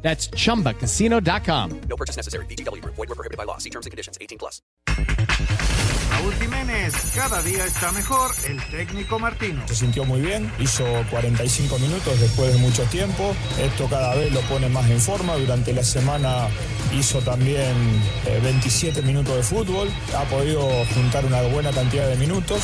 That's chumbacasino.com. No purchase necessary. BGW. Void were prohibited by law. See terms and conditions. 18 plus. Raúl Jiménez, cada día está mejor el técnico Martino. Se sintió muy bien, hizo 45 minutos después de mucho tiempo. Esto cada vez lo pone más en forma. Durante la semana hizo también eh, 27 minutos de fútbol. Ha podido juntar una buena cantidad de minutos.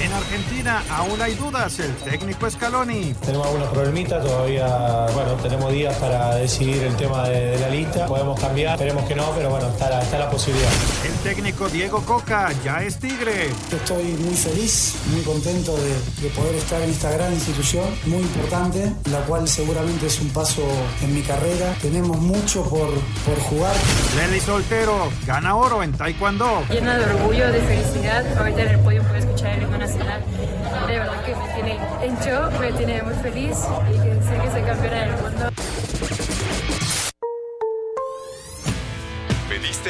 En Argentina aún hay dudas el técnico Scaloni. Tenemos algunos problemitas, todavía, bueno, tenemos días para decidir el tema de, de la lista. Podemos cambiar, esperemos que no, pero bueno, está la, está la posibilidad. El técnico Diego Coca ya es tigre. Estoy muy feliz, muy contento de, de, poder estar en esta gran institución, muy importante, la cual seguramente es un paso en mi carrera. Tenemos mucho por, por jugar. Lely Soltero gana oro en Taekwondo. Llena de orgullo, de felicidad, ahorita en el podio puedo escuchar el himno nacional. De verdad que me tiene en shock, me tiene muy feliz y que sé que soy campeona del mundo.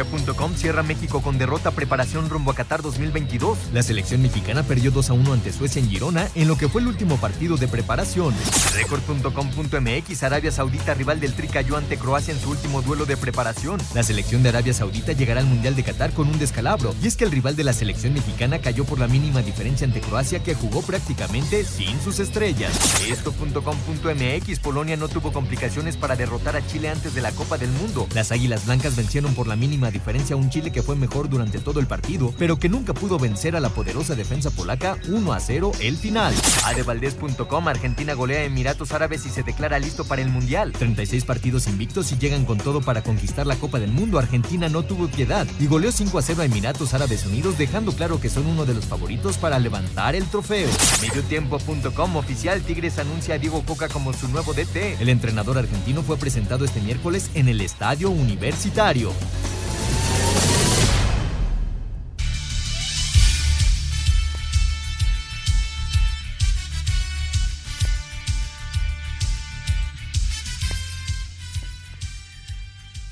Cancha.com cierra México con derrota preparación rumbo a Qatar 2022. La selección mexicana perdió 2 a 1 ante Suecia en Girona en lo que fue el último partido de preparación. Record.com.mx Arabia Saudita rival del Tri cayó ante Croacia en su último duelo de preparación. La selección de Arabia Saudita llegará al Mundial de Qatar con un descalabro y es que el rival de la selección mexicana cayó por la mínima diferencia ante Croacia que jugó prácticamente sin sus estrellas. Esto.com.mx Polonia no tuvo complicaciones para derrotar a Chile antes de la Copa del Mundo. Las Águilas Blancas vencieron por la mínima diferencia a un Chile que fue mejor durante todo el partido, pero que nunca pudo vencer a la poderosa defensa polaca 1 a 0 el final. Adevaldez.com Argentina golea a Emiratos Árabes y se declara listo para el Mundial. 36 partidos invictos y llegan con todo para conquistar la Copa del Mundo. Argentina no tuvo piedad y goleó 5 a 0 a Emiratos Árabes Unidos, dejando claro que son uno de los favoritos para levantar el trofeo. Mediotiempo.com oficial Tigres anuncia a Diego Coca como su nuevo DT. El entrenador argentino fue presentado este miércoles en el Estadio Universitario.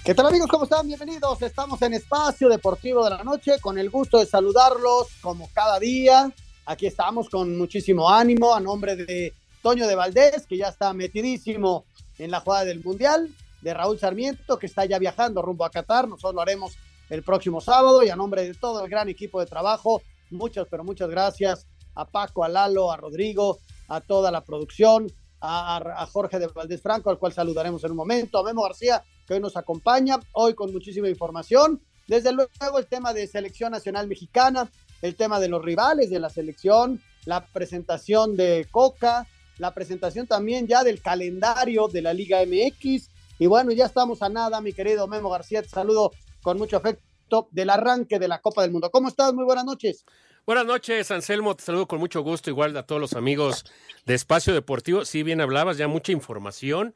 ¿Qué tal amigos? ¿Cómo están? Bienvenidos. Estamos en Espacio Deportivo de la Noche con el gusto de saludarlos como cada día. Aquí estamos con muchísimo ánimo a nombre de Toño de Valdés, que ya está metidísimo en la jugada del Mundial, de Raúl Sarmiento, que está ya viajando rumbo a Qatar. Nosotros lo haremos el próximo sábado y a nombre de todo el gran equipo de trabajo, muchas, pero muchas gracias a Paco, a Lalo, a Rodrigo, a toda la producción, a, a Jorge de Valdés Franco, al cual saludaremos en un momento, a Memo García, que hoy nos acompaña, hoy con muchísima información. Desde luego el tema de selección nacional mexicana, el tema de los rivales de la selección, la presentación de Coca, la presentación también ya del calendario de la Liga MX. Y bueno, ya estamos a nada, mi querido Memo García, te saludo con mucho afecto del arranque de la Copa del Mundo. ¿Cómo estás? Muy buenas noches. Buenas noches, Anselmo. Te saludo con mucho gusto, igual a todos los amigos de Espacio Deportivo. Sí, bien hablabas, ya mucha información.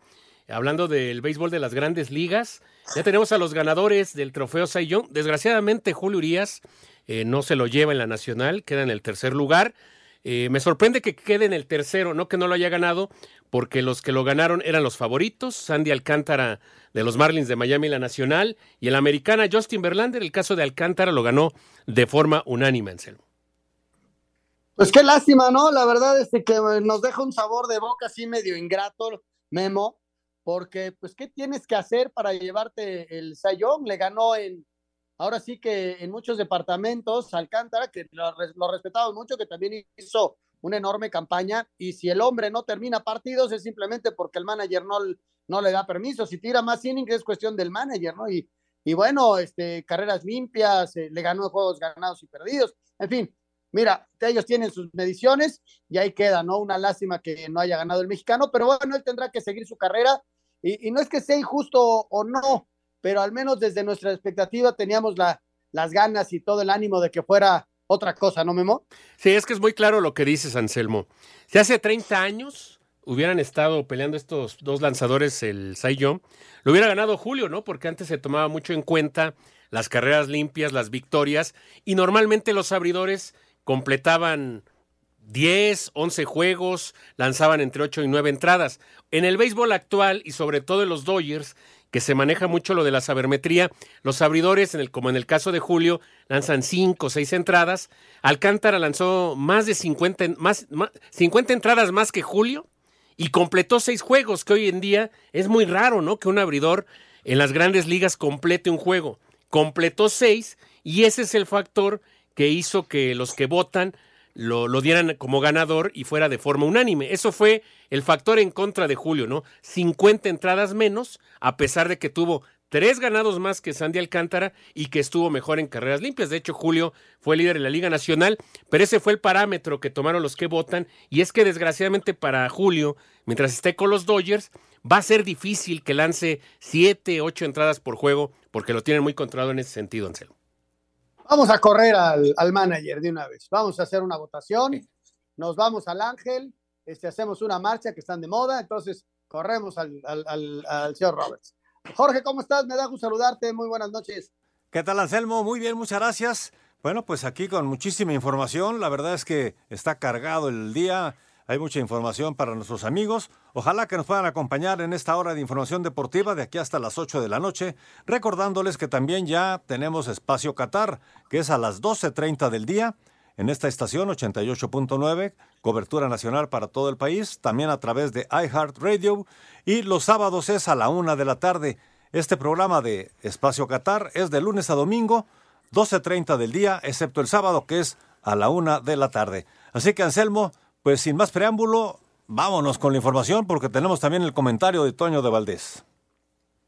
Hablando del béisbol de las grandes ligas, ya tenemos a los ganadores del trofeo Young. Desgraciadamente, Julio Urias eh, no se lo lleva en la nacional, queda en el tercer lugar. Eh, me sorprende que quede en el tercero, no que no lo haya ganado, porque los que lo ganaron eran los favoritos, Sandy Alcántara de los Marlins de Miami, la nacional, y el americana Justin Verlander, el caso de Alcántara lo ganó de forma unánime, Anselmo. Pues qué lástima, ¿no? La verdad es que nos deja un sabor de boca así medio ingrato, Memo, porque pues ¿qué tienes que hacer para llevarte el Sayón? Le ganó en, ahora sí que en muchos departamentos, Alcántara, que lo, lo respetamos mucho, que también hizo una enorme campaña y si el hombre no termina partidos es simplemente porque el manager no, no le da permiso. Si tira más innings es cuestión del manager, ¿no? Y, y bueno, este, carreras limpias, eh, le ganó juegos ganados y perdidos. En fin, mira, ellos tienen sus mediciones y ahí queda, ¿no? Una lástima que no haya ganado el mexicano, pero bueno, él tendrá que seguir su carrera y, y no es que sea injusto o no, pero al menos desde nuestra expectativa teníamos la, las ganas y todo el ánimo de que fuera otra cosa, ¿no, Memo? Sí, es que es muy claro lo que dices, Anselmo. Si hace 30 años hubieran estado peleando estos dos lanzadores, el Saiyón, lo hubiera ganado Julio, ¿no? Porque antes se tomaba mucho en cuenta las carreras limpias, las victorias, y normalmente los abridores completaban 10, 11 juegos, lanzaban entre 8 y 9 entradas. En el béisbol actual y sobre todo en los Dodgers, que se maneja mucho lo de la sabermetría. Los abridores, en el, como en el caso de Julio, lanzan cinco o seis entradas. Alcántara lanzó más de 50, más, 50 entradas más que Julio y completó seis juegos, que hoy en día es muy raro, ¿no? Que un abridor en las grandes ligas complete un juego. Completó seis y ese es el factor que hizo que los que votan lo, dieran como ganador y fuera de forma unánime. Eso fue el factor en contra de Julio, ¿no? 50 entradas menos, a pesar de que tuvo tres ganados más que Sandy Alcántara y que estuvo mejor en carreras limpias. De hecho, Julio fue líder en la Liga Nacional, pero ese fue el parámetro que tomaron los que votan. Y es que desgraciadamente para Julio, mientras esté con los Dodgers, va a ser difícil que lance siete, ocho entradas por juego, porque lo tienen muy controlado en ese sentido, Anselmo. Vamos a correr al, al, manager de una vez. Vamos a hacer una votación. Nos vamos al Ángel. Este, hacemos una marcha que están de moda. Entonces, corremos al, al, al, señor Roberts. Jorge, ¿cómo estás? Me da gusto saludarte. Muy buenas noches. ¿Qué tal, Anselmo? Muy bien, muchas gracias. Bueno, pues aquí con muchísima información. La verdad es que está cargado el día. Hay mucha información para nuestros amigos. Ojalá que nos puedan acompañar en esta hora de información deportiva de aquí hasta las 8 de la noche, recordándoles que también ya tenemos espacio Qatar, que es a las 12.30 del día, en esta estación 88.9, cobertura nacional para todo el país, también a través de iHeartRadio, y los sábados es a la 1 de la tarde. Este programa de Espacio Qatar es de lunes a domingo, 12.30 del día, excepto el sábado, que es a la 1 de la tarde. Así que, Anselmo, pues sin más preámbulo, vámonos con la información porque tenemos también el comentario de Toño de Valdés.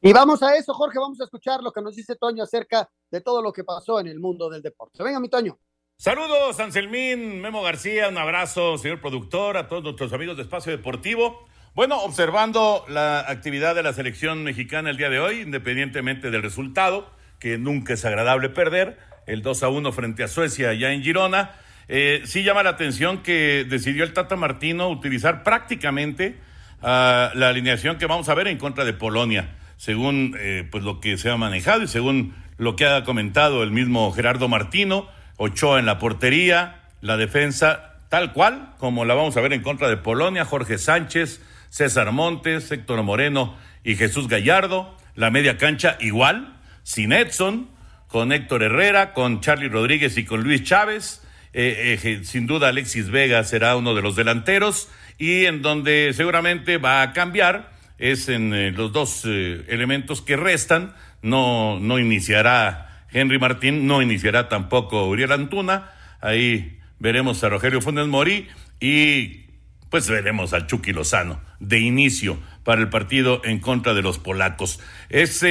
Y vamos a eso, Jorge, vamos a escuchar lo que nos dice Toño acerca de todo lo que pasó en el mundo del deporte. Venga, mi Toño. Saludos, Anselmín, Memo García, un abrazo, señor productor, a todos nuestros amigos de Espacio Deportivo. Bueno, observando la actividad de la selección mexicana el día de hoy, independientemente del resultado, que nunca es agradable perder, el 2 a 1 frente a Suecia ya en Girona, eh, sí llama la atención que decidió el Tata Martino utilizar prácticamente uh, la alineación que vamos a ver en contra de Polonia, según eh, pues lo que se ha manejado y según lo que ha comentado el mismo Gerardo Martino, Ochoa en la portería, la defensa tal cual como la vamos a ver en contra de Polonia, Jorge Sánchez, César Montes, Héctor Moreno y Jesús Gallardo, la media cancha igual, sin Edson, con Héctor Herrera, con Charlie Rodríguez y con Luis Chávez, eh, eh, sin duda Alexis Vega será uno de los delanteros y en donde seguramente va a cambiar es en eh, los dos elementos que restan. No, no iniciará Henry Martín, no iniciará tampoco Uriel Antuna. Ahí veremos a Rogelio Funes Morí y pues veremos al Chucky Lozano de inicio para el partido en contra de los polacos. Es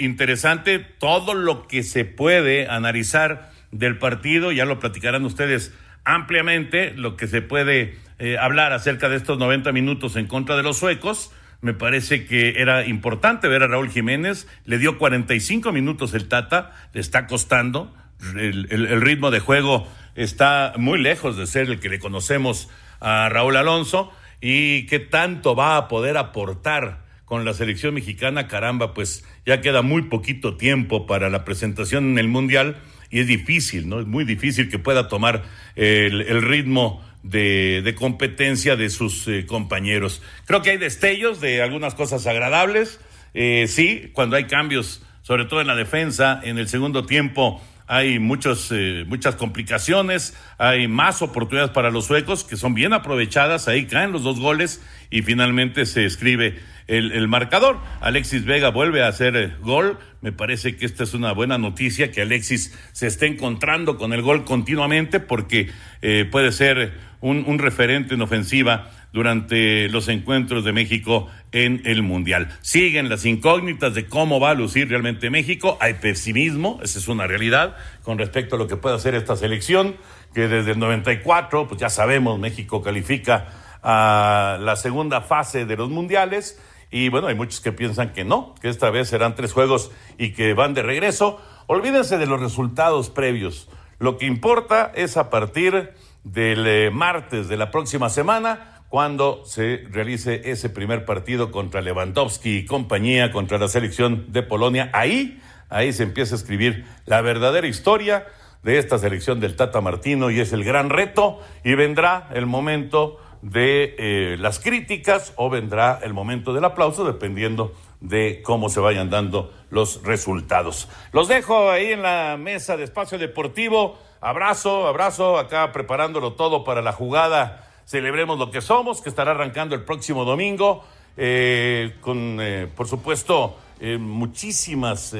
interesante todo lo que se puede analizar del partido, ya lo platicarán ustedes ampliamente, lo que se puede eh, hablar acerca de estos 90 minutos en contra de los suecos. Me parece que era importante ver a Raúl Jiménez, le dio 45 minutos el Tata, le está costando, el, el, el ritmo de juego está muy lejos de ser el que le conocemos a Raúl Alonso. Y qué tanto va a poder aportar con la selección mexicana, caramba, pues ya queda muy poquito tiempo para la presentación en el Mundial y es difícil, ¿no? Es muy difícil que pueda tomar el, ritmo de, de, competencia de sus eh, compañeros. Creo que hay destellos de algunas cosas agradables, eh, sí, cuando hay cambios, sobre todo en la defensa, en el segundo tiempo hay muchos, eh, muchas complicaciones, hay más oportunidades para los suecos que son bien aprovechadas, ahí caen los dos goles y finalmente se escribe el, el marcador. Alexis Vega vuelve a hacer eh, gol, me parece que esta es una buena noticia, que Alexis se esté encontrando con el gol continuamente porque eh, puede ser un, un referente en ofensiva durante los encuentros de México en el Mundial. Siguen las incógnitas de cómo va a lucir realmente México. Hay pesimismo, esa es una realidad, con respecto a lo que puede hacer esta selección, que desde el 94, pues ya sabemos, México califica a la segunda fase de los mundiales. Y bueno, hay muchos que piensan que no, que esta vez serán tres juegos y que van de regreso. Olvídense de los resultados previos. Lo que importa es a partir del eh, martes de la próxima semana cuando se realice ese primer partido contra Lewandowski y compañía, contra la selección de Polonia. Ahí, ahí se empieza a escribir la verdadera historia de esta selección del Tata Martino y es el gran reto y vendrá el momento de eh, las críticas o vendrá el momento del aplauso dependiendo de cómo se vayan dando los resultados. Los dejo ahí en la mesa de espacio deportivo. Abrazo, abrazo, acá preparándolo todo para la jugada Celebremos lo que somos, que estará arrancando el próximo domingo, eh, con, eh, por supuesto, muchísimas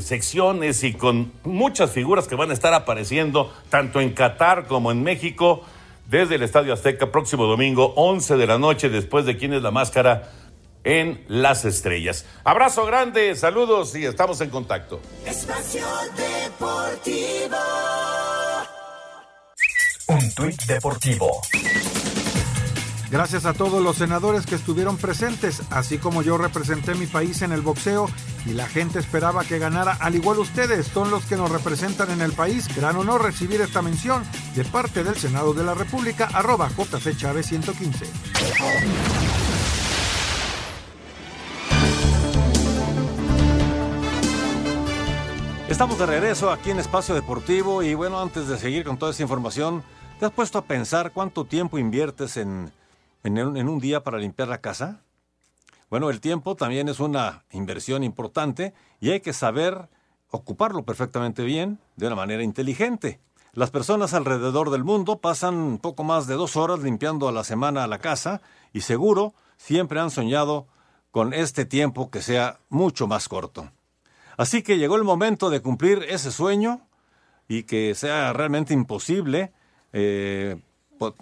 secciones y con muchas figuras que van a estar apareciendo tanto en Qatar como en México desde el Estadio Azteca próximo domingo, 11 de la noche, después de quién es la máscara en las estrellas. Abrazo grande, saludos y estamos en contacto. Espacio Deportivo. Un tuit deportivo. Gracias a todos los senadores que estuvieron presentes, así como yo representé mi país en el boxeo y la gente esperaba que ganara, al igual ustedes son los que nos representan en el país. Gran honor recibir esta mención de parte del Senado de la República, arroba JC Chávez 115. Estamos de regreso aquí en Espacio Deportivo y bueno, antes de seguir con toda esta información, ¿te has puesto a pensar cuánto tiempo inviertes en, en, un- día para limpiar la casa? Bueno, el tiempo también es una inversión importante y hay que saber ocuparlo perfectamente bien de una manera inteligente. Las personas alrededor del mundo pasan poco más de dos horas limpiando a la semana la casa y seguro siempre han soñado con este tiempo que sea mucho más corto. Así que llegó el momento de cumplir ese sueño y que sea realmente imposible eh,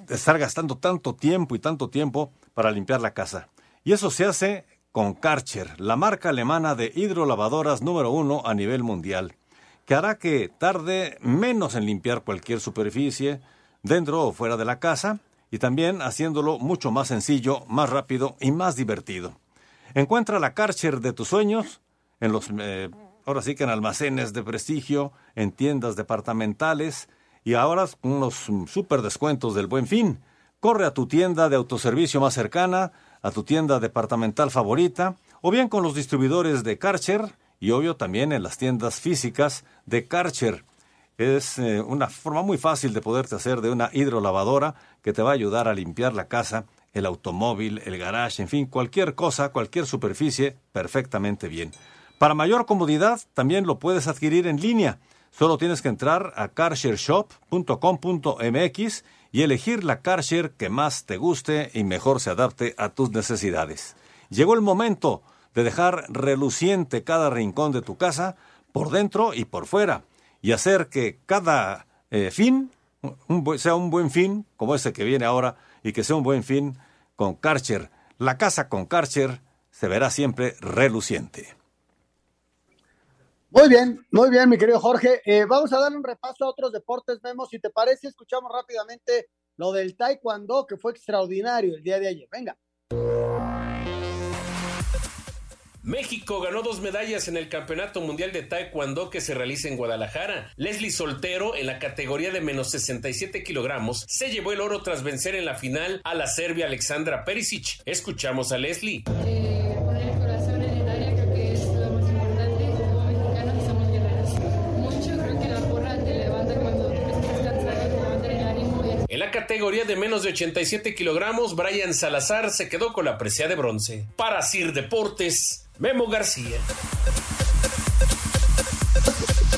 estar gastando tanto tiempo y tanto tiempo para limpiar la casa. Y eso se hace con Karcher, la marca alemana de hidrolavadoras número uno a nivel mundial, que hará que tarde menos en limpiar cualquier superficie, dentro o fuera de la casa, y también haciéndolo mucho más sencillo, más rápido y más divertido. Encuentra la Karcher de tus sueños en los, eh, ahora sí que en almacenes de prestigio, en tiendas departamentales y ahora con mm, super descuentos del buen fin. Corre a tu tienda de autoservicio más cercana, a tu tienda departamental favorita, o bien con los distribuidores de Karcher y obvio también en las tiendas físicas de Karcher. Es eh, una forma muy fácil de poderte hacer de una hidrolavadora que te va a ayudar a limpiar la casa, el automóvil, el garage, en fin, cualquier cosa, cualquier superficie, perfectamente bien. Para mayor comodidad, también lo puedes adquirir en línea. Solo tienes que entrar a carshareshop.com.mx y elegir la carshare que más te guste y mejor se adapte a tus necesidades. Llegó el momento de dejar reluciente cada rincón de tu casa, por dentro y por fuera, y hacer que cada eh, fin sea un buen fin, como este que viene ahora, y que sea un buen fin con Karcher. La casa con Karcher se verá siempre reluciente. Muy bien, muy bien, mi querido Jorge. Eh, vamos a dar un repaso a otros deportes, Memo. Si te parece, escuchamos rápidamente lo del Taekwondo, que fue extraordinario el día de ayer. Venga. México ganó dos medallas en el Campeonato Mundial de Taekwondo que se realiza en Guadalajara. Leslie Soltero, en la categoría de menos 67 kilogramos, se llevó el oro tras vencer en la final a la serbia Alexandra Perisic. Escuchamos a Leslie. Categoría de menos de 87 kilogramos, Brian Salazar se quedó con la presea de bronce. Para Sir Deportes, Memo García.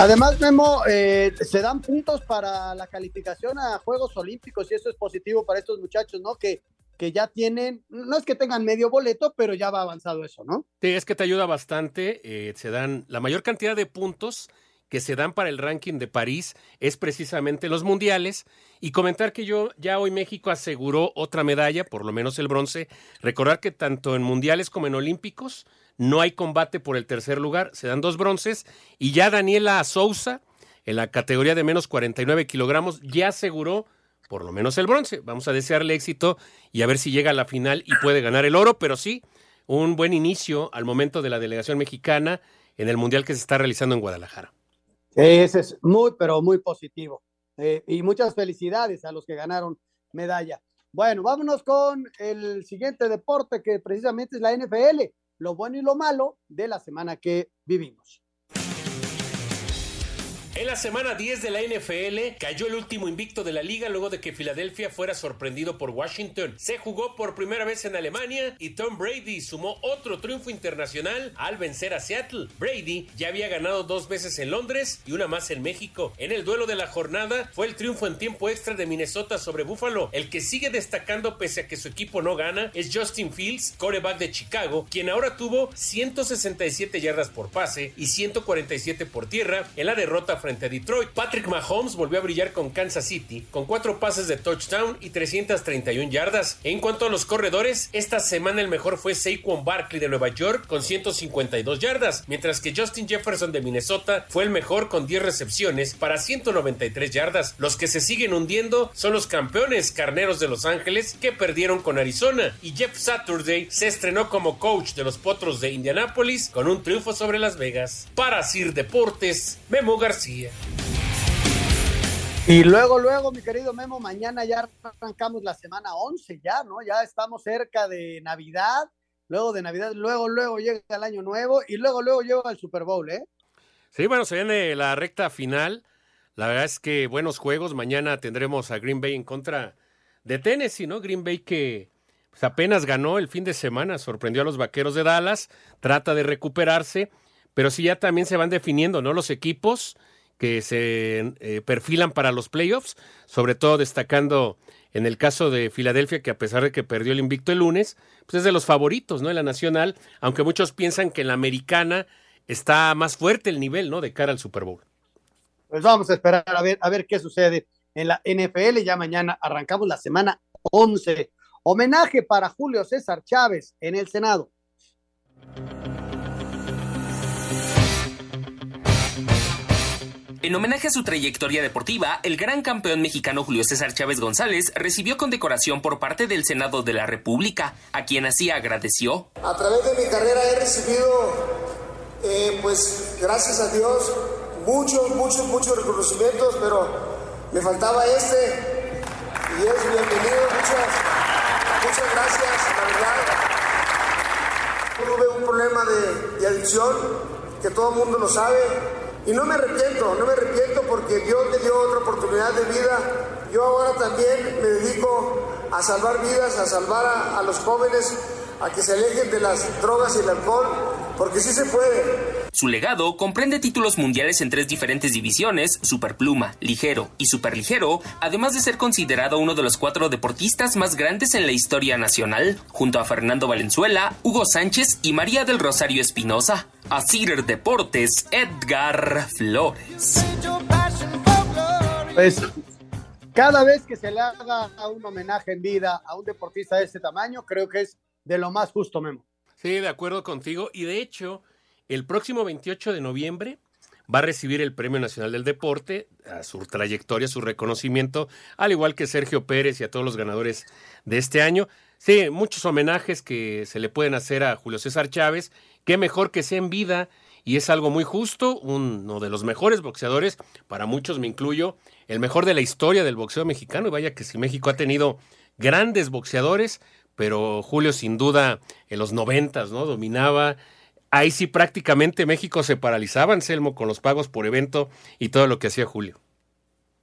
Además, Memo, eh, se dan puntos para la calificación a Juegos Olímpicos y eso es positivo para estos muchachos, ¿no? Que, que ya tienen, no es que tengan medio boleto, pero ya va avanzado eso, ¿no? Sí, es que te ayuda bastante. eh, se dan la mayor cantidad de puntos que se dan para el ranking de París es precisamente los mundiales. Y comentar que yo ya hoy México aseguró otra medalla, por lo menos el bronce. Recordar que tanto en mundiales como en olímpicos no hay combate por el tercer lugar, se dan dos bronces. Y ya Daniela Sousa, en la categoría de menos 49 kilogramos, ya aseguró por lo menos el bronce. Vamos a desearle éxito y a ver si llega a la final y puede ganar el oro, pero sí, un buen inicio al momento de la delegación mexicana en el mundial que se está realizando en Guadalajara. Ese es muy, pero muy positivo. Eh, y muchas felicidades a los que ganaron medalla. Bueno, vámonos con el siguiente deporte que precisamente es la NFL, lo bueno y lo malo de la semana que vivimos. En la semana 10 de la NFL cayó el último invicto de la liga luego de que Filadelfia fuera sorprendido por Washington. Se jugó por primera vez en Alemania y Tom Brady sumó otro triunfo internacional al vencer a Seattle. Brady ya había ganado dos veces en Londres y una más en México. En el duelo de la jornada fue el triunfo en tiempo extra de Minnesota sobre Buffalo. El que sigue destacando pese a que su equipo no gana es Justin Fields, coreback de Chicago, quien ahora tuvo 167 yardas por pase y 147 por tierra en la derrota frente a Detroit. Patrick Mahomes volvió a brillar con Kansas City con cuatro pases de touchdown y 331 yardas. En cuanto a los corredores, esta semana el mejor fue Saquon Barkley de Nueva York con 152 yardas, mientras que Justin Jefferson de Minnesota fue el mejor con 10 recepciones para 193 yardas. Los que se siguen hundiendo son los campeones carneros de Los Ángeles que perdieron con Arizona y Jeff Saturday se estrenó como coach de los Potros de Indianápolis con un triunfo sobre Las Vegas. Para Sir Deportes, Memo García. Y luego, luego, mi querido Memo, mañana ya arrancamos la semana 11, ya, ¿no? Ya estamos cerca de Navidad, luego de Navidad, luego, luego llega el año nuevo y luego, luego llega el Super Bowl, ¿eh? Sí, bueno, se viene la recta final. La verdad es que buenos juegos. Mañana tendremos a Green Bay en contra de Tennessee, ¿no? Green Bay que pues, apenas ganó el fin de semana, sorprendió a los vaqueros de Dallas, trata de recuperarse, pero sí ya también se van definiendo, ¿no? Los equipos que se eh, perfilan para los playoffs, sobre todo destacando en el caso de Filadelfia, que a pesar de que perdió el invicto el lunes, pues es de los favoritos, ¿no? En la nacional, aunque muchos piensan que en la americana está más fuerte el nivel, ¿no? De cara al Super Bowl. Pues vamos a esperar a ver, a ver qué sucede en la NFL. Ya mañana arrancamos la semana 11. Homenaje para Julio César Chávez en el Senado. En homenaje a su trayectoria deportiva, el gran campeón mexicano Julio César Chávez González recibió condecoración por parte del Senado de la República, a quien así agradeció. A través de mi carrera he recibido, eh, pues gracias a Dios, muchos, muchos, muchos reconocimientos, pero me faltaba este y es bienvenido. Muchas, muchas gracias, la verdad. Tuve un problema de, de adicción que todo el mundo lo sabe y no me arrepiento, no me arrepiento porque Dios me dio otra oportunidad de vida. Yo ahora también me dedico a salvar vidas, a salvar a, a los jóvenes, a que se alejen de las drogas y el alcohol, porque sí se puede. Su legado comprende títulos mundiales en tres diferentes divisiones, superpluma, ligero y superligero, además de ser considerado uno de los cuatro deportistas más grandes en la historia nacional, junto a Fernando Valenzuela, Hugo Sánchez y María del Rosario Espinosa. A Cider Deportes, Edgar Flores. Pues cada vez que se le haga un homenaje en vida a un deportista de este tamaño, creo que es de lo más justo, Memo. Sí, de acuerdo contigo. Y de hecho, el próximo 28 de noviembre va a recibir el Premio Nacional del Deporte, a su trayectoria, su reconocimiento, al igual que Sergio Pérez y a todos los ganadores de este año. Sí, muchos homenajes que se le pueden hacer a Julio César Chávez. Qué mejor que sea en vida y es algo muy justo, uno de los mejores boxeadores, para muchos me incluyo, el mejor de la historia del boxeo mexicano. Y vaya que si México ha tenido grandes boxeadores, pero Julio sin duda en los noventas, ¿no? Dominaba. Ahí sí prácticamente México se paralizaba, Anselmo, con los pagos por evento y todo lo que hacía Julio.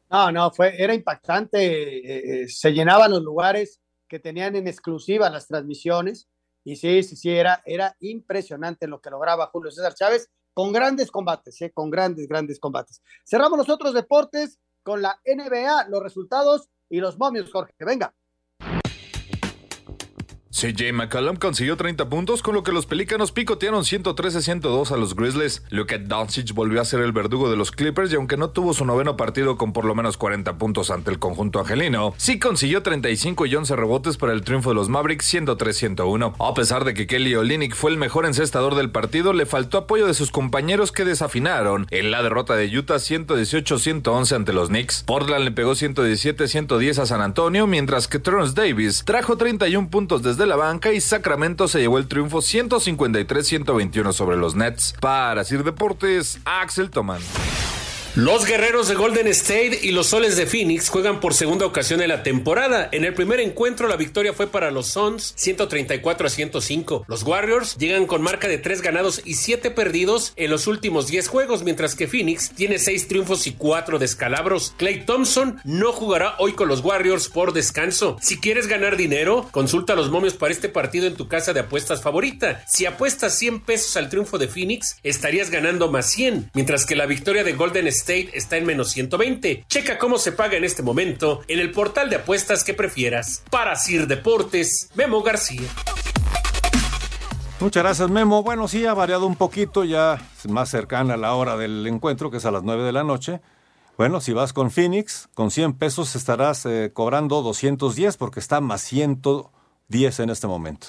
No, no, fue, era impactante. eh, eh, se llenaban los lugares que tenían en exclusiva las transmisiones. Y sí, sí, sí, era, era impresionante lo que lograba Julio César Chávez con grandes combates, ¿eh? con grandes, grandes combates. Cerramos los otros deportes con la NBA, los resultados y los momios, Jorge. Venga. CJ McCollum consiguió 30 puntos, con lo que los Pelícanos picotearon 113-102 a los Grizzlies. Luka Doncic volvió a ser el verdugo de los Clippers y aunque no tuvo su noveno partido con por lo menos 40 puntos ante el conjunto angelino, sí consiguió 35 y 11 rebotes para el triunfo de los Mavericks 103-101. A pesar de que Kelly Olynyk fue el mejor encestador del partido, le faltó apoyo de sus compañeros que desafinaron en la derrota de Utah 118-111 ante los Knicks. Portland le pegó 117-110 a San Antonio, mientras que Terrence Davis trajo 31 puntos desde la banca y Sacramento se llevó el triunfo 153-121 sobre los Nets. Para Sir Deportes, Axel Toman. Los guerreros de Golden State y los soles de Phoenix juegan por segunda ocasión en la temporada. En el primer encuentro la victoria fue para los Suns 134 a 105. Los Warriors llegan con marca de 3 ganados y 7 perdidos en los últimos 10 juegos, mientras que Phoenix tiene 6 triunfos y 4 descalabros. Clay Thompson no jugará hoy con los Warriors por descanso. Si quieres ganar dinero, consulta los momios para este partido en tu casa de apuestas favorita. Si apuestas 100 pesos al triunfo de Phoenix, estarías ganando más 100, mientras que la victoria de Golden State State está en menos 120. Checa cómo se paga en este momento en el portal de apuestas que prefieras. Para Sir Deportes, Memo García. Muchas gracias, Memo. Bueno, sí, ha variado un poquito, ya más cercana a la hora del encuentro, que es a las 9 de la noche. Bueno, si vas con Phoenix, con 100 pesos estarás eh, cobrando 210 porque está más 110 en este momento.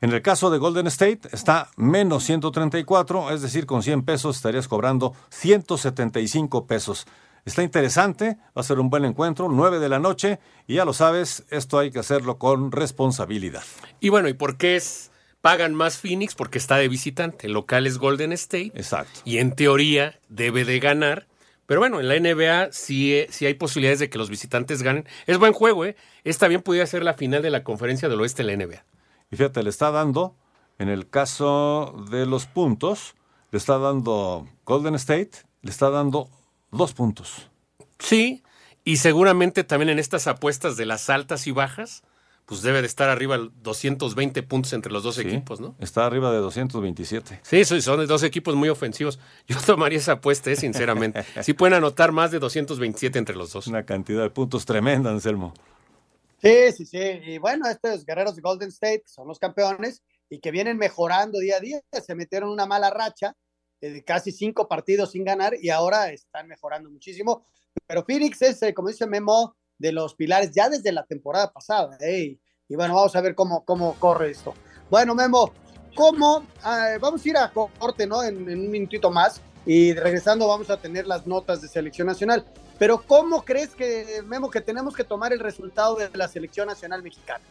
En el caso de Golden State está menos 134, es decir, con 100 pesos estarías cobrando 175 pesos. Está interesante, va a ser un buen encuentro, 9 de la noche, y ya lo sabes, esto hay que hacerlo con responsabilidad. Y bueno, ¿y por qué es, pagan más Phoenix? Porque está de visitante, el local es Golden State. Exacto. Y en teoría debe de ganar. Pero bueno, en la NBA sí, sí hay posibilidades de que los visitantes ganen. Es buen juego, ¿eh? Esta bien podría ser la final de la conferencia del oeste de la NBA. Y fíjate, le está dando, en el caso de los puntos, le está dando Golden State, le está dando dos puntos. Sí, y seguramente también en estas apuestas de las altas y bajas, pues debe de estar arriba 220 puntos entre los dos Sí, equipos, ¿no? Está arriba de 227. Sí, son son dos equipos muy ofensivos. Yo tomaría esa apuesta, eh, sinceramente. Sí pueden anotar más de 227 entre los dos. Una cantidad de puntos tremenda, Anselmo. Sí, sí, sí. Y bueno, estos guerreros de Golden State son los campeones y que vienen mejorando día a día. Se metieron una mala racha eh, de casi cinco partidos sin ganar y ahora están mejorando muchísimo. Pero Phoenix es, eh, como dice Memo, de los pilares ya desde la temporada pasada. ¿eh? Y bueno, vamos a ver cómo, cómo corre esto. Bueno, Memo, ¿cómo? Ah, vamos a ir a corte, ¿no? En, en un minutito más. Y regresando vamos a tener las notas de selección nacional. Pero ¿cómo crees que, Memo, que tenemos que tomar el resultado de la selección nacional mexicana?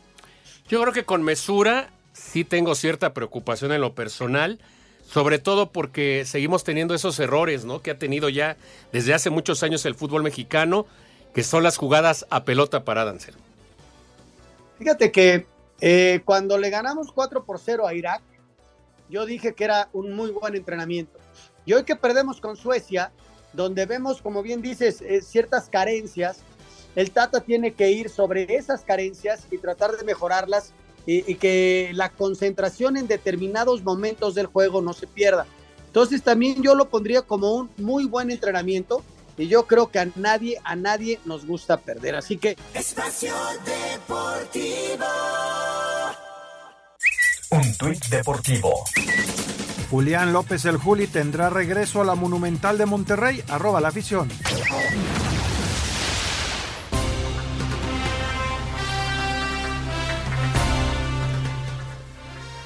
Yo creo que con mesura sí tengo cierta preocupación en lo personal, sobre todo porque seguimos teniendo esos errores, ¿no? Que ha tenido ya desde hace muchos años el fútbol mexicano, que son las jugadas a pelota parada, Anselmo. Fíjate que eh, cuando le ganamos 4 por 0 a Irak, yo dije que era un muy buen entrenamiento. Y hoy que perdemos con Suecia, donde vemos, como bien dices, eh, ciertas carencias, el Tata tiene que ir sobre esas carencias y tratar de mejorarlas y, y que la concentración en determinados momentos del juego no se pierda. Entonces también yo lo pondría como un muy buen entrenamiento y yo creo que a nadie, a nadie nos gusta perder. Así que Espacio Deportivo. Un tuit deportivo. Julián López el Juli tendrá regreso a la Monumental de Monterrey, arroba la afición.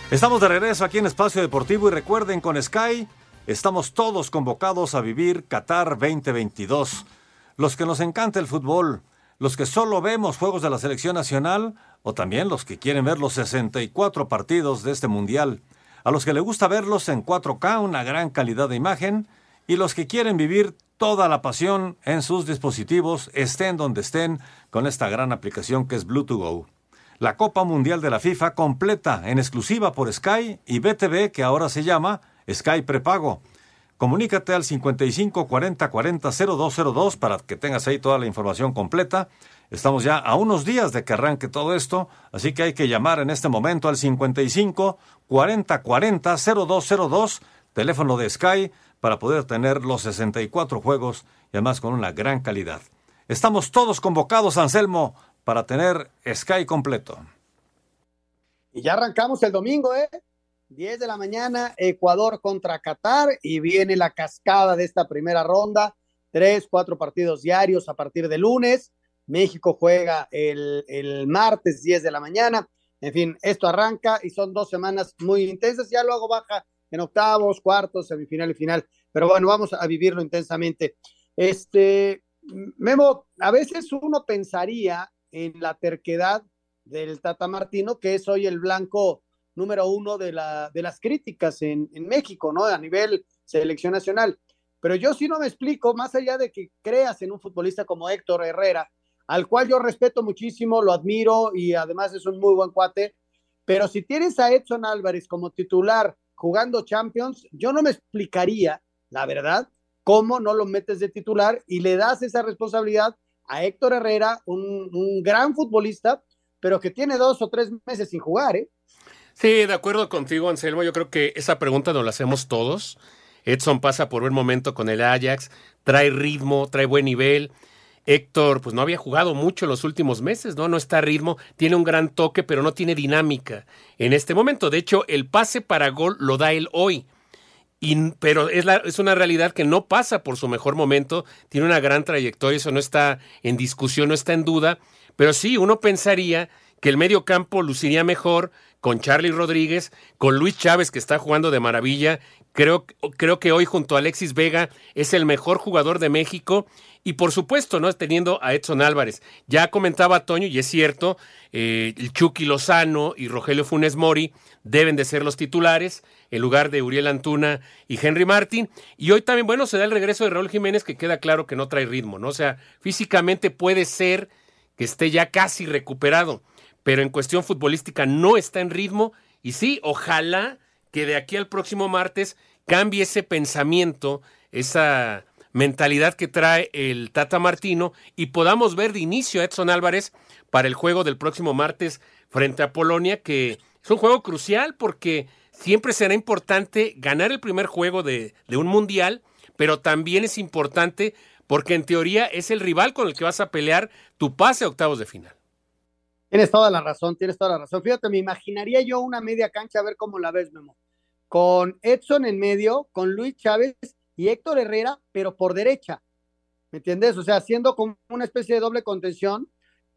Estamos de regreso aquí en Espacio Deportivo y recuerden con Sky estamos todos convocados a vivir Qatar 2022. Los que nos encanta el fútbol, los que solo vemos juegos de la selección nacional o también los que quieren ver los 64 partidos de este mundial, a los que les gusta verlos en 4K, una gran calidad de imagen, y los que quieren vivir toda la pasión en sus dispositivos, estén donde estén, con esta gran aplicación que es Bluetooth Go la Copa Mundial de la FIFA completa en exclusiva por Sky y BTV que ahora se llama Sky Prepago. Comunícate al 55 40 40 0202 para que tengas ahí toda la información completa. Estamos ya a unos días de que arranque todo esto, así que hay que llamar en este momento al 55 40 40 0202. teléfono de Sky para poder tener los 64 juegos y además con una gran calidad. Estamos todos convocados, Anselmo, para tener Sky completo. Y ya arrancamos el domingo, ¿eh? 10 de la mañana, Ecuador contra Qatar y viene la cascada de esta primera ronda. Tres, cuatro partidos diarios a partir de lunes. México juega el, el martes 10 de la mañana. En fin, esto arranca y son dos semanas muy intensas. Ya luego baja en octavos, cuartos, semifinal y final. Pero bueno, vamos a vivirlo intensamente. Este, Memo, a veces uno pensaría en la terquedad del Tata Martino, que es hoy el blanco número uno de, la, de las críticas en, en México, ¿no? A nivel selección nacional. Pero yo sí no me explico, más allá de que creas en un futbolista como Héctor Herrera, al cual yo respeto muchísimo, lo admiro y además es un muy buen cuate, pero si tienes a Edson Álvarez como titular jugando Champions, yo no me explicaría, la verdad, cómo no lo metes de titular y le das esa responsabilidad a Héctor Herrera, un, gran futbolista, pero que tiene dos o tres meses sin jugar, ¿eh? Sí, de acuerdo contigo, Anselmo. Yo creo que esa pregunta nos la hacemos todos. Edson pasa por buen momento con el Ajax, trae ritmo, trae buen nivel. Héctor, pues no había jugado mucho los últimos meses, ¿no? No está a ritmo, tiene un gran toque, pero no tiene dinámica en este momento. De hecho, el pase para gol lo da él hoy. Y, pero es una realidad que no pasa por su mejor momento, tiene una gran trayectoria, eso no está en discusión, no está en duda. Pero sí, uno pensaría que el medio campo luciría mejor con Charlie Rodríguez, con Luis Chávez, que está jugando de maravilla. Creo, creo que hoy junto a Alexis Vega es el mejor jugador de México. Y por supuesto, ¿no? Teniendo a Edson Álvarez. Ya comentaba Toño, y es cierto, eh, el Chucky Lozano y Rogelio Funes Mori deben de ser los titulares, en lugar de Uriel Antuna y Henry Martin. Y hoy también, bueno, se da el regreso de Raúl Jiménez, que queda claro que no trae ritmo, ¿no? O sea, físicamente puede ser que esté ya casi recuperado pero en cuestión futbolística no está en ritmo. Y sí, ojalá que de aquí al próximo martes cambie ese pensamiento, esa mentalidad que trae el Tata Martino y podamos ver de inicio a Edson Álvarez para el juego del próximo martes frente a Polonia, que es un juego crucial porque siempre será importante ganar el primer juego de, de un mundial, pero también es importante porque en teoría es el rival con el que vas a pelear tu pase a octavos de final. Tienes toda la razón, tienes toda la razón. Fíjate, me imaginaría yo una media cancha, a ver cómo la ves, Memo. Con Edson en medio, con Luis Chávez y Héctor Herrera, pero por derecha. ¿Me entiendes? O sea, haciendo como una especie de doble contención,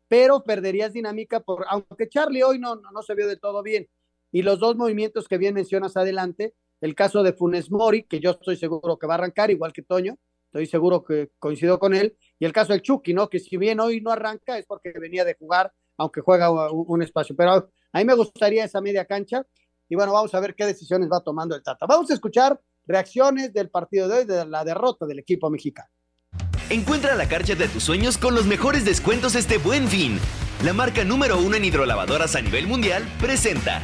pero perderías dinámica por, aunque Charlie hoy no, no, no se vio de todo bien. Y los dos movimientos que bien mencionas adelante, el caso de Funes Mori, que yo estoy seguro que va a arrancar, igual que Toño, estoy seguro que coincido con él, y el caso del Chucky, ¿no? Que si bien hoy no arranca es porque venía de jugar aunque juega un, espacio. Pero a mí me gustaría esa media cancha. Y bueno, vamos a ver qué decisiones va tomando el Tata. Vamos a escuchar reacciones del partido de hoy, de la derrota del equipo mexicano. Encuentra la cancha de tus sueños con los mejores descuentos este buen fin. La marca número uno en hidrolavadoras a nivel mundial presenta.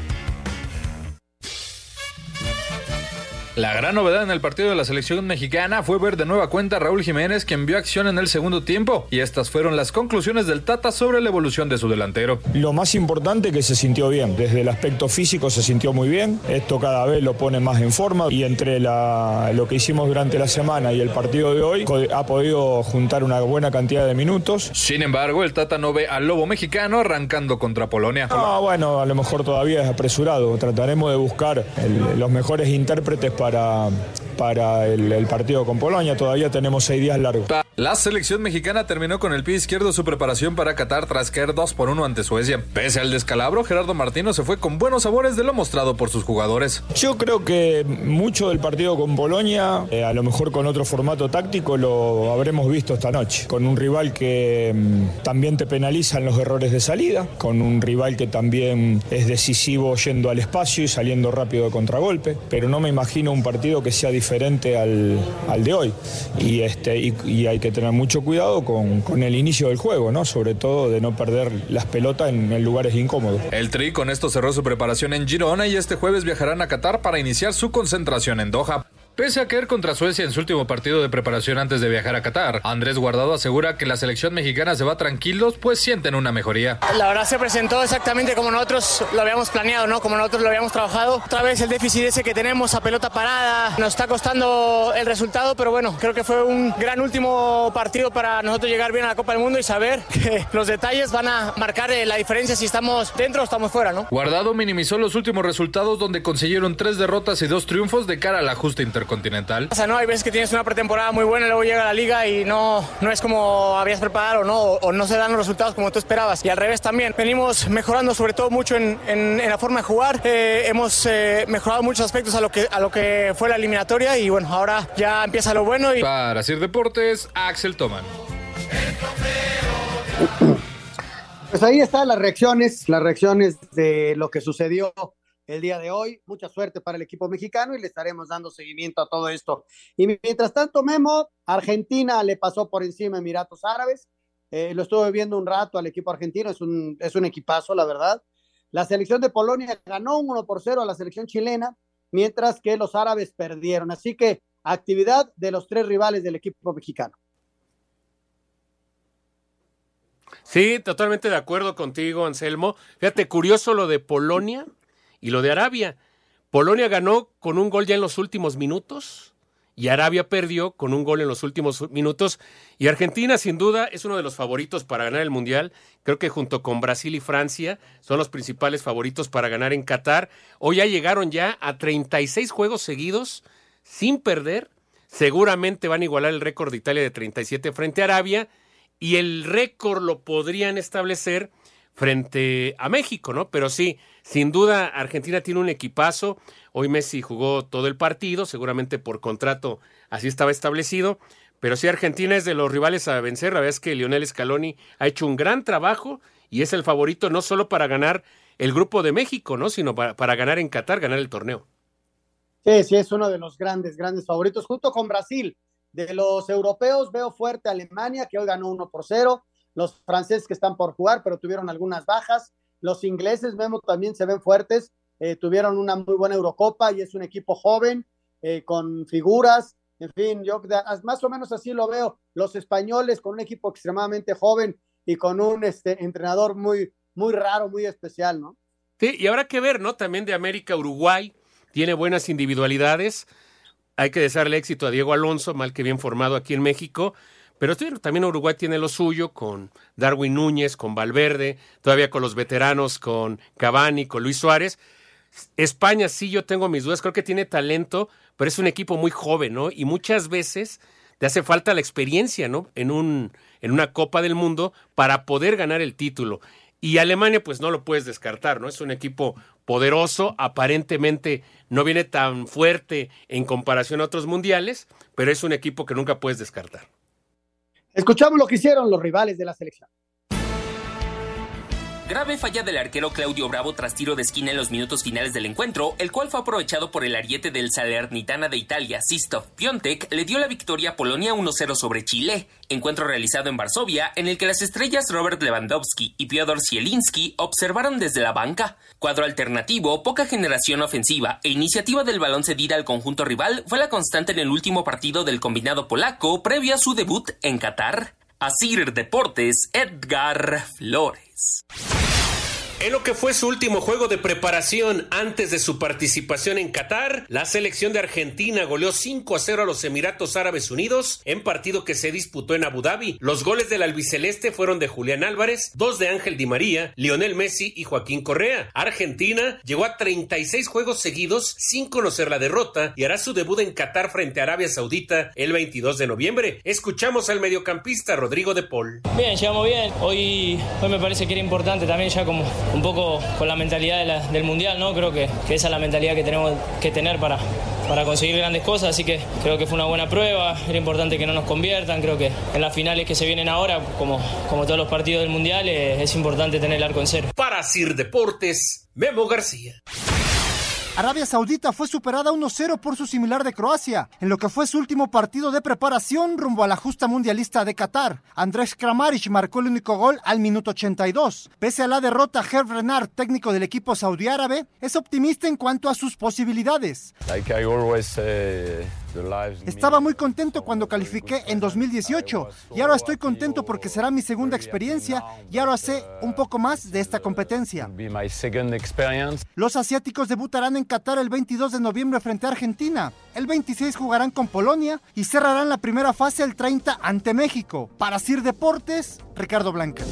La gran novedad en el partido de la selección mexicana fue ver de nueva cuenta a Raúl Jiménez, quien vio acción en el segundo tiempo, y estas fueron las conclusiones del Tata sobre la evolución de su delantero. Lo más importante que se sintió bien, desde el aspecto físico se sintió muy bien, esto cada vez lo pone más en forma y entre la, lo que hicimos durante la semana y el partido de hoy ha podido juntar una buena cantidad de minutos. Sin embargo, el Tata no ve al lobo mexicano arrancando contra Polonia. Ah, bueno, a lo mejor todavía es apresurado, trataremos de buscar el, los mejores intérpretes para para, el, partido con Polonia. Todavía tenemos seis días largos. La selección mexicana terminó con el pie izquierdo su preparación para Qatar tras caer 2 por 1 ante Suecia. Pese al descalabro, Gerardo Martino se fue con buenos sabores de lo mostrado por sus jugadores. Yo creo que mucho del partido con Polonia, eh, a lo mejor con otro formato táctico, lo habremos visto esta noche. Con un rival que mm, también te penaliza en los errores de salida, con un rival que también es decisivo yendo al espacio y saliendo rápido de contragolpe. Pero no me imagino un partido que sea diferente al, al de hoy. Y, este, y, hay tener mucho cuidado con, con, el inicio del juego, ¿no? Sobre todo de no perder las pelotas en, en, lugares incómodos. El Tri con esto cerró su preparación en Girona y este jueves viajarán a Qatar para iniciar su concentración en Doha. Pese a caer contra Suecia en su último partido de preparación antes de viajar a Qatar, Andrés Guardado asegura que la selección mexicana se va tranquilos, pues sienten una mejoría. La verdad se presentó exactamente como nosotros lo habíamos planeado, ¿no? Como nosotros lo habíamos trabajado. Otra vez el déficit ese que tenemos a pelota parada nos está costando el resultado, pero bueno, creo que fue un gran último partido para nosotros llegar bien a la Copa del Mundo y saber que los detalles van a marcar eh, la diferencia si estamos dentro o estamos fuera, ¿no? Guardado minimizó los últimos resultados donde consiguieron tres derrotas y dos triunfos de cara al ajuste intercontinental. O sea, no, hay veces que tienes una pretemporada muy buena, luego llega la liga y no, no es como habías preparado, ¿no? O, o no se dan los resultados como tú esperabas. Y al revés también. Venimos mejorando sobre todo mucho en, en, en la forma de jugar. Eh, hemos eh, mejorado muchos aspectos a lo, que, a lo que fue la eliminatoria y bueno, ahora ya empieza lo bueno. Y... Para Sir Deportes, Axel Toman. Pues ahí están las reacciones, las reacciones de lo que sucedió el día de hoy. Mucha suerte para el equipo mexicano y le estaremos dando seguimiento a todo esto. Y mientras tanto, Memo, Argentina le pasó por encima a Emiratos Árabes. Eh, lo estuve viendo un rato al equipo argentino, es un, es un equipazo, la verdad. La selección de Polonia ganó un 1 por 0 a la selección chilena, mientras que los árabes perdieron. Así que actividad de los tres rivales del equipo mexicano. Sí, totalmente de acuerdo contigo, Anselmo. Fíjate, curioso lo de Polonia y lo de Arabia. Polonia ganó con un gol ya en los últimos minutos y Arabia perdió con un gol en los últimos minutos. Y Argentina, sin duda, es uno de los favoritos para ganar el Mundial. Creo que junto con Brasil y Francia son los principales favoritos para ganar en Qatar. Hoy ya llegaron ya a 36 juegos seguidos sin perder. Seguramente van a igualar el récord de Italia de 37 frente a Arabia. Y el récord lo podrían establecer frente a México, ¿no? Pero sí, sin duda Argentina tiene un equipazo. Hoy Messi jugó todo el partido, seguramente por contrato así estaba establecido. Pero sí, Argentina es de los rivales a vencer. La verdad es que Lionel Scaloni ha hecho un gran trabajo y es el favorito no solo para ganar el grupo de México, ¿no? Sino para, para ganar en Qatar, ganar el torneo. Sí, sí, es uno de los grandes, grandes favoritos, junto con Brasil. De los europeos veo fuerte a Alemania, que hoy ganó 1 por 0. Los franceses que están por jugar, pero tuvieron algunas bajas. Los ingleses, vemos, también se ven fuertes. Eh, tuvieron una muy buena Eurocopa y es un equipo joven, eh, con figuras. En fin, yo más o menos así lo veo. Los españoles con un equipo extremadamente joven y con un este, entrenador muy, muy raro, muy especial, ¿no? Sí, y habrá que ver, ¿no? También de América, Uruguay tiene buenas individualidades. Hay que desearle éxito a Diego Alonso, mal que bien formado aquí en México. Pero también Uruguay tiene lo suyo con Darwin Núñez, con Valverde, todavía con los veteranos, con Cavani, con Luis Suárez. España sí, yo tengo mis dudas, creo que tiene talento, pero es un equipo muy joven, ¿no? Y muchas veces te hace falta la experiencia, ¿no? En, un, en una Copa del Mundo para poder ganar el título. Y Alemania, pues no lo puedes descartar, ¿no? Es un equipo poderoso, aparentemente no viene tan fuerte en comparación a otros mundiales, pero es un equipo que nunca puedes descartar. Escuchamos lo que hicieron los rivales de la selección. Grave falla del arquero Claudio Bravo tras tiro de esquina en los minutos finales del encuentro, el cual fue aprovechado por el ariete del Salernitana de Italia, Sistov Piontek, le dio la victoria a Polonia 1-0 sobre Chile. Encuentro realizado en Varsovia, en el que las estrellas Robert Lewandowski y Piotr Zielinski observaron desde la banca. Cuadro alternativo, poca generación ofensiva e iniciativa del balón cedida al conjunto rival fue la constante en el último partido del combinado polaco previo a su debut en Qatar. Asir Deportes, Edgar Flores. News. En lo que fue su último juego de preparación antes de su participación en Qatar, la selección de Argentina goleó 5 a 0 a los Emiratos Árabes Unidos en partido que se disputó en Abu Dhabi. Los goles del albiceleste fueron de Julián Álvarez, dos de Ángel Di María, Lionel Messi y Joaquín Correa. Argentina llegó a 36 juegos seguidos sin conocer la derrota y hará su debut en Qatar frente a Arabia Saudita el 22 de noviembre. Escuchamos al mediocampista Rodrigo de Paul. Bien, llegamos bien. Hoy, hoy me parece que era importante también ya como un poco con la mentalidad del Mundial, ¿no? Creo que, esa es la mentalidad que tenemos que tener para, para conseguir grandes cosas, así que creo que fue una buena prueba, era importante que no nos conviertan, creo que en las finales que se vienen ahora, como, como todos los partidos del Mundial, eh, es importante tener el arco en cero. Para Sir Deportes, Memo García. Arabia Saudita fue superada 1-0 por su similar de Croacia, en lo que fue su último partido de preparación rumbo a la justa mundialista de Qatar. Andrés Kramaric marcó el único gol al minuto 82. Pese a la derrota, Herb Renard, técnico del equipo saudí árabe, es optimista en cuanto a sus posibilidades. Uh, Estaba muy contento cuando califiqué en 2018 y ahora estoy contento porque será mi segunda experiencia y ahora sé un poco más de esta competencia. Los asiáticos debutarán en Qatar el 22 de noviembre frente a Argentina. El 26 jugarán con Polonia y cerrarán la primera fase el 30 ante México. Para Sir Deportes, Ricardo Blanca.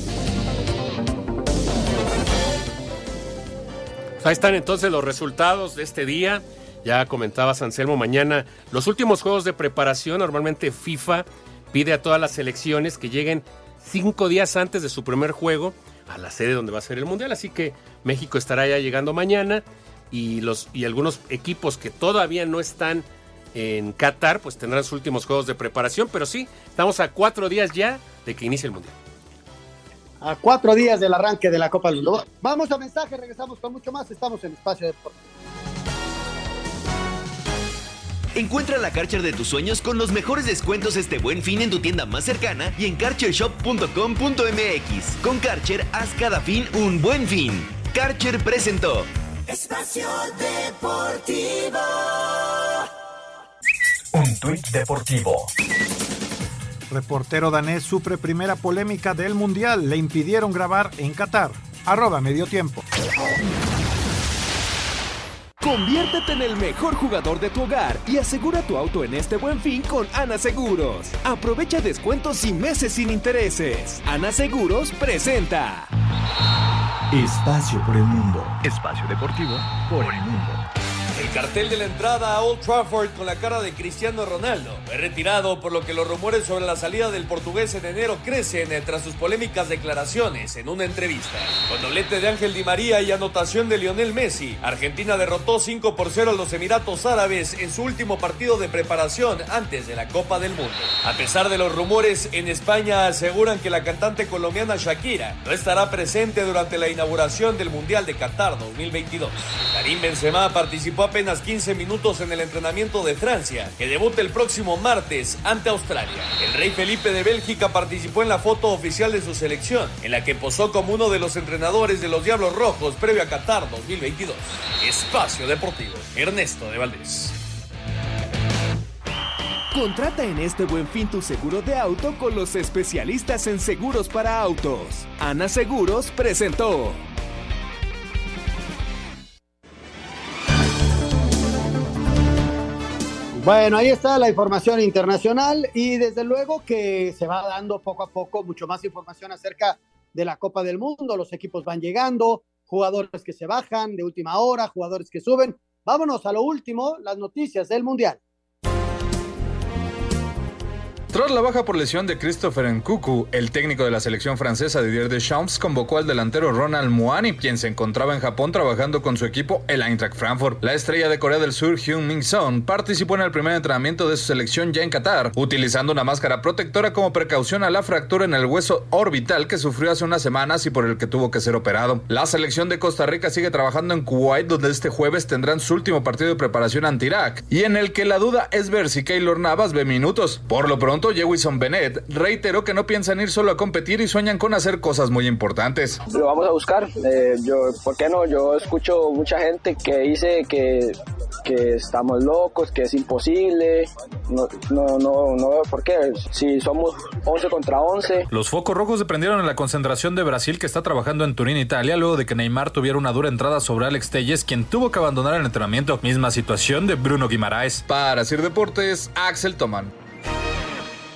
Ahí están entonces los resultados de este día. Ya comentaba Anselmo mañana los últimos juegos de preparación. Normalmente FIFA pide a todas las selecciones que lleguen cinco días antes de su primer juego a la sede donde va a ser el mundial. Así que México estará ya llegando mañana y los y algunos equipos que todavía no están en Qatar, pues tendrán sus últimos juegos de preparación. Pero sí, estamos a cuatro días ya de que inicie el mundial. A cuatro días del arranque de la Copa del Mundo. Vamos a mensaje, regresamos con mucho más. Estamos en Espacio Deportivo. Encuentra la Karcher de tus sueños con los mejores descuentos este buen fin en tu tienda más cercana y en karchershop.com.mx. Con Karcher, haz cada fin un buen fin. Karcher presentó Espacio Deportivo. Un tuit deportivo. Reportero danés sufre primera polémica del Mundial. Le impidieron grabar en Qatar. Arroba medio tiempo. Conviértete en el mejor jugador de tu hogar y asegura tu auto en este buen fin con Ana Seguros. Aprovecha descuentos y meses sin intereses. Ana Seguros presenta. Espacio por el mundo. Espacio deportivo por el mundo. El cartel de la entrada a Old Trafford con la cara de Cristiano Ronaldo fue retirado por lo que los rumores sobre la salida del portugués en enero crecen tras sus polémicas declaraciones en una entrevista. Con doblete de Ángel Di María y anotación de Lionel Messi, Argentina derrotó 5 por 0 a los Emiratos Árabes en su último partido de preparación antes de la Copa del Mundo. A pesar de los rumores, en España aseguran que la cantante colombiana Shakira no estará presente durante la inauguración del Mundial de Qatar 2022. Karim Benzema participó apenas 15 minutos en el entrenamiento de Francia, que debuta el próximo martes ante Australia. El rey Felipe de Bélgica participó en la foto oficial de su selección, en la que posó como uno de los entrenadores de los Diablos Rojos previo a Qatar 2022. Espacio Deportivo, Ernesto de Valdés. Contrata en este buen fin tu seguro de auto con los especialistas en seguros para autos. Ana Seguros presentó. Bueno, ahí está la información internacional y desde luego que se va dando poco a poco mucho más información acerca de la Copa del Mundo. Los equipos van llegando, jugadores que se bajan de última hora, jugadores que suben. Vámonos a lo último, las noticias del Mundial. Tras la baja por lesión de Christopher Nkuku, el técnico de la selección francesa Didier Deschamps convocó al delantero Ronald Muani, quien se encontraba en Japón trabajando con su equipo el Eintracht Frankfurt. La estrella de Corea del Sur, Hyun Min Son, participó en el primer entrenamiento de su selección ya en Qatar, utilizando una máscara protectora como precaución a la fractura en el hueso orbital que sufrió hace unas semanas y por el que tuvo que ser operado. La selección de Costa Rica sigue trabajando en Kuwait, donde este jueves tendrán su último partido de preparación ante Irak, y en el que la duda es ver si Keylor Navas ve minutos. Por lo pronto, Jewison Bennett reiteró que no piensan ir solo a competir y sueñan con hacer cosas muy importantes. Lo vamos a buscar. Eh, yo, ¿Por qué no? Yo escucho mucha gente que dice que, que estamos locos, que es imposible. No, no, no, no veo por qué. Si somos 11 contra 11. Los focos rojos dependieron en la concentración de Brasil que está trabajando en Turín, Italia, luego de que Neymar tuviera una dura entrada sobre Alex Telles, quien tuvo que abandonar el entrenamiento. Misma situación de Bruno Guimaraes. Para Sir Deportes, Axel Toman.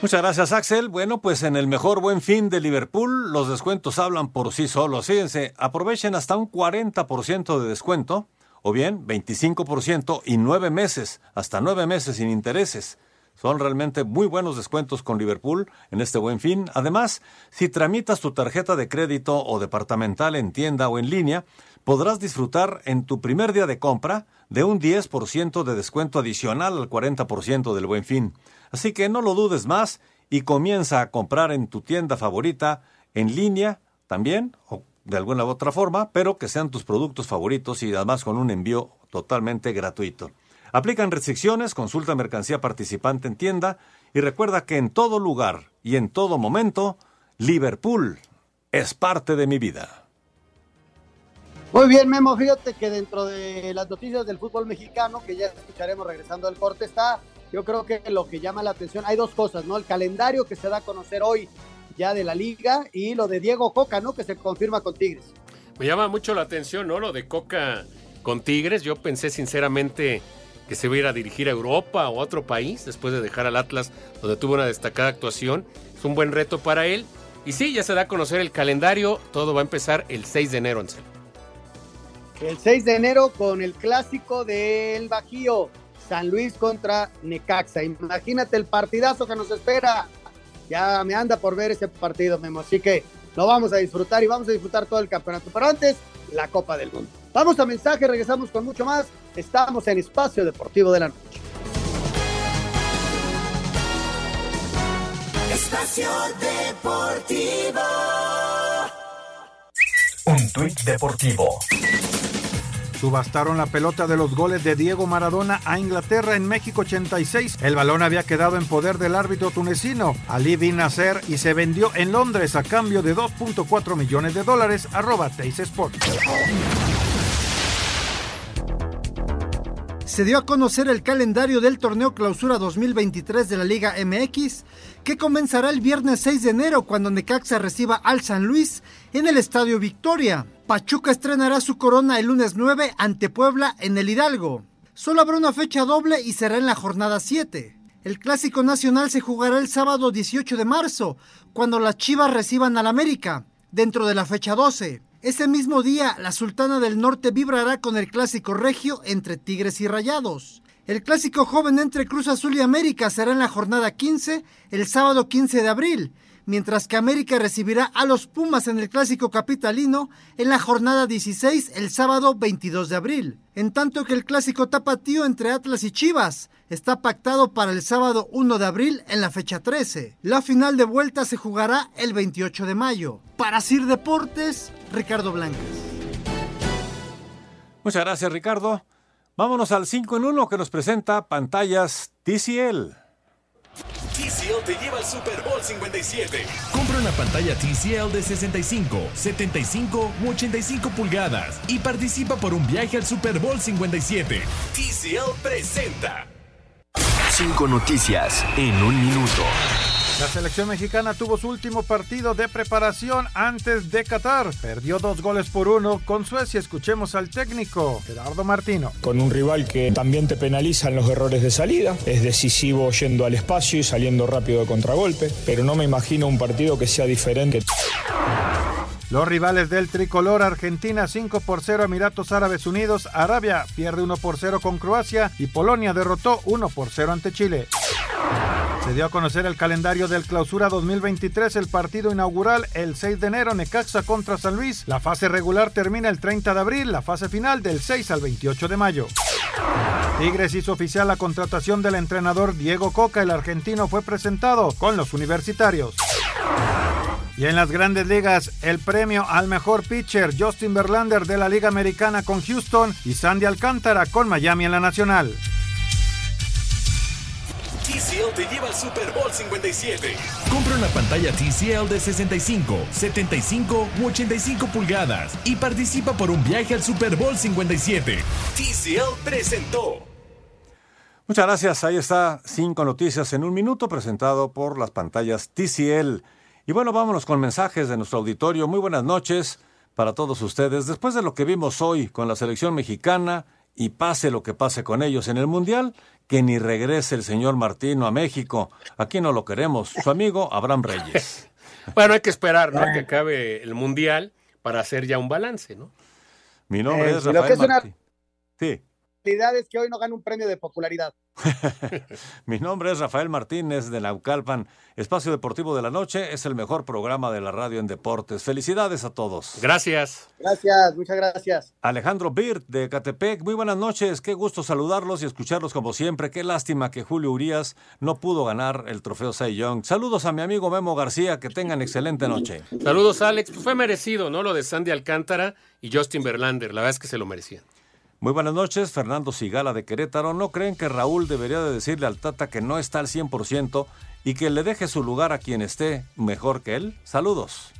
Muchas gracias, Axel. Bueno, pues en el mejor buen fin de Liverpool, los descuentos hablan por sí solos. Fíjense, aprovechen hasta un 40% de descuento, o bien 25% y nueve meses, hasta nueve meses sin intereses. Son realmente muy buenos descuentos con Liverpool en este buen fin. Además, si tramitas tu tarjeta de crédito o departamental en tienda o en línea, podrás disfrutar en tu primer día de compra de un 10% de descuento adicional al 40% del buen fin. Así que no lo dudes más y comienza a comprar en tu tienda favorita, en línea también, o de alguna u otra forma, pero que sean tus productos favoritos y además con un envío totalmente gratuito. Aplican restricciones, consulta mercancía participante en tienda y recuerda que en todo lugar y en todo momento, Liverpool es parte de mi vida. Muy bien, Memo, fíjate que dentro de las noticias del fútbol mexicano, que ya escucharemos regresando al corte, está yo creo que lo que llama la atención, hay dos cosas, ¿no? El calendario que se da a conocer hoy ya de la liga y lo de Diego Coca, ¿no? Que se confirma con Tigres. Me llama mucho la atención, ¿no? Lo de Coca con Tigres. Yo pensé sinceramente que se iba a dirigir a Europa o a otro país después de dejar al Atlas, donde tuvo una destacada actuación. Es un buen reto para él. Y sí, ya se da a conocer el calendario. Todo va a empezar el 6 de enero, Ansel. El 6 de enero con el clásico del Bajío, San Luis contra Necaxa. Imagínate el partidazo que nos espera. Ya me anda por ver ese partido, Memo. Así que lo vamos a disfrutar y vamos a disfrutar todo el campeonato. Pero antes, la Copa del Mundo. Vamos a mensaje, regresamos con mucho más. Estamos en Espacio Deportivo de la Noche. Espacio Deportivo. Un tuit deportivo. Subastaron la pelota de los goles de Diego Maradona a Inglaterra en México 86. El balón había quedado en poder del árbitro tunecino Ali Bin Nasser y se vendió en Londres a cambio de 2.4 millones de dólares. Arroba Teis Sport. se dio a conocer el calendario del torneo Clausura 2023 de la Liga MX, que comenzará el viernes 6 de enero cuando Necaxa reciba al San Luis en el Estadio Victoria. Pachuca estrenará su corona el lunes 9 ante Puebla en el Hidalgo. Solo habrá una fecha doble y será en la jornada 7. El Clásico Nacional se jugará el sábado 18 de marzo, cuando las Chivas reciban al América, dentro de la fecha 12. Ese mismo día, la Sultana del Norte vibrará con el clásico regio entre Tigres y Rayados. El clásico joven entre Cruz Azul y América será en la jornada 15, el sábado 15 de abril, mientras que América recibirá a los Pumas en el clásico capitalino en la jornada 16, el sábado 22 de abril. En tanto que el clásico tapatío entre Atlas y Chivas está pactado para el sábado 1 de abril en la fecha 13. La final de vuelta se jugará el 28 de mayo. Para Sir Deportes, Ricardo Blancas. Muchas gracias, Ricardo. Vámonos al 5 en 1 que nos presenta pantallas TCL. TCL te lleva al Super Bowl 57. Compra una pantalla TCL de 65, 75 u 85 pulgadas y participa por un viaje al Super Bowl 57. TCL presenta. Cinco noticias en un minuto. La selección mexicana tuvo su último partido de preparación antes de Qatar. Perdió dos goles por uno con Suecia. Escuchemos al técnico Gerardo Martino. Con un rival que también te penaliza en los errores de salida, es decisivo yendo al espacio y saliendo rápido de contragolpe, pero no me imagino un partido que sea diferente. Los rivales del tricolor Argentina 5 por 0 Emiratos Árabes Unidos, Arabia pierde 1 por 0 con Croacia y Polonia derrotó 1 por 0 ante Chile. Se dio a conocer el calendario del Clausura 2023, el partido inaugural el 6 de enero Necaxa contra San Luis. La fase regular termina el 30 de abril, la fase final del 6 al 28 de mayo. Tigres hizo oficial la contratación del entrenador Diego Coca, el argentino fue presentado con los universitarios. Y en las grandes ligas, el premio al mejor pitcher Justin Verlander de la Liga Americana con Houston y Sandy Alcántara con Miami en la Nacional. TCL te lleva al Super Bowl 57. Compra una pantalla TCL de 65, 75 u 85 pulgadas y participa por un viaje al Super Bowl 57. TCL presentó. Muchas gracias. Ahí está cinco noticias en un minuto presentado por las pantallas TCL. Y bueno, vámonos con mensajes de nuestro auditorio. Muy buenas noches para todos ustedes. Después de lo que vimos hoy con la selección mexicana y pase lo que pase con ellos en el Mundial, que ni regrese el señor Martino a México. Aquí no lo queremos. Su amigo Abraham Reyes. Bueno, hay que esperar, ¿no? Que acabe el Mundial para hacer ya un balance, ¿no? Mi nombre Eh, es lo Rafael que es una- Martí. Sí. Realidad es que hoy no gana un premio de popularidad. Mi nombre es Rafael Martínez de Naucalpan. Espacio Deportivo de la Noche es el mejor programa de la radio en deportes. Felicidades a todos. Gracias. Gracias, muchas gracias. Alejandro Birt de Catepec, muy buenas noches. Qué gusto saludarlos y escucharlos como siempre. Qué lástima que Julio Urias no pudo ganar el trofeo Cy Young. Saludos a mi amigo Memo García. Que tengan excelente noche. Saludos, Alex. Pues fue merecido, ¿no? Lo de Sandy Alcántara y Justin Verlander. La verdad es que se lo merecían. Muy buenas noches, Fernando Sigala de Querétaro. ¿No creen que Raúl debería de decirle al Tata que no está al 100% y que le deje su lugar a quien esté mejor que él? Saludos.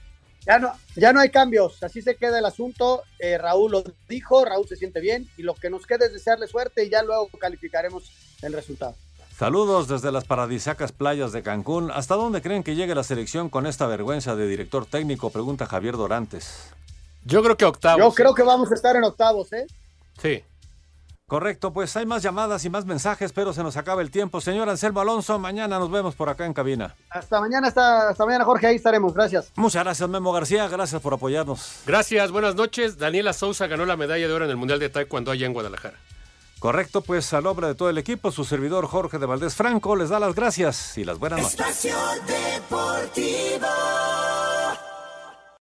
Ya no, ya no hay cambios, así se queda el asunto. Eh, Raúl lo dijo, Raúl se siente bien y lo que nos queda es desearle suerte y ya luego calificaremos el resultado. Saludos desde las paradisacas playas de Cancún. ¿Hasta dónde creen que llegue la selección con esta vergüenza de director técnico? Pregunta Javier Dorantes. Yo creo que octavos. Yo creo que vamos a estar en octavos, ¿eh? Sí. Correcto, pues hay más llamadas y más mensajes, pero se nos acaba el tiempo. Señor Anselmo Alonso, mañana nos vemos por acá en cabina. Hasta mañana, hasta, hasta mañana, Jorge, ahí estaremos. Gracias. Muchas gracias, Memo García. Gracias por apoyarnos. Gracias, buenas noches. Daniela Sousa ganó la medalla de oro en el Mundial de Taekwondo allá en Guadalajara. Correcto, pues al nombre de todo el equipo, su servidor Jorge de Valdés Franco les da las gracias y las buenas noches. Espacio Deportivo.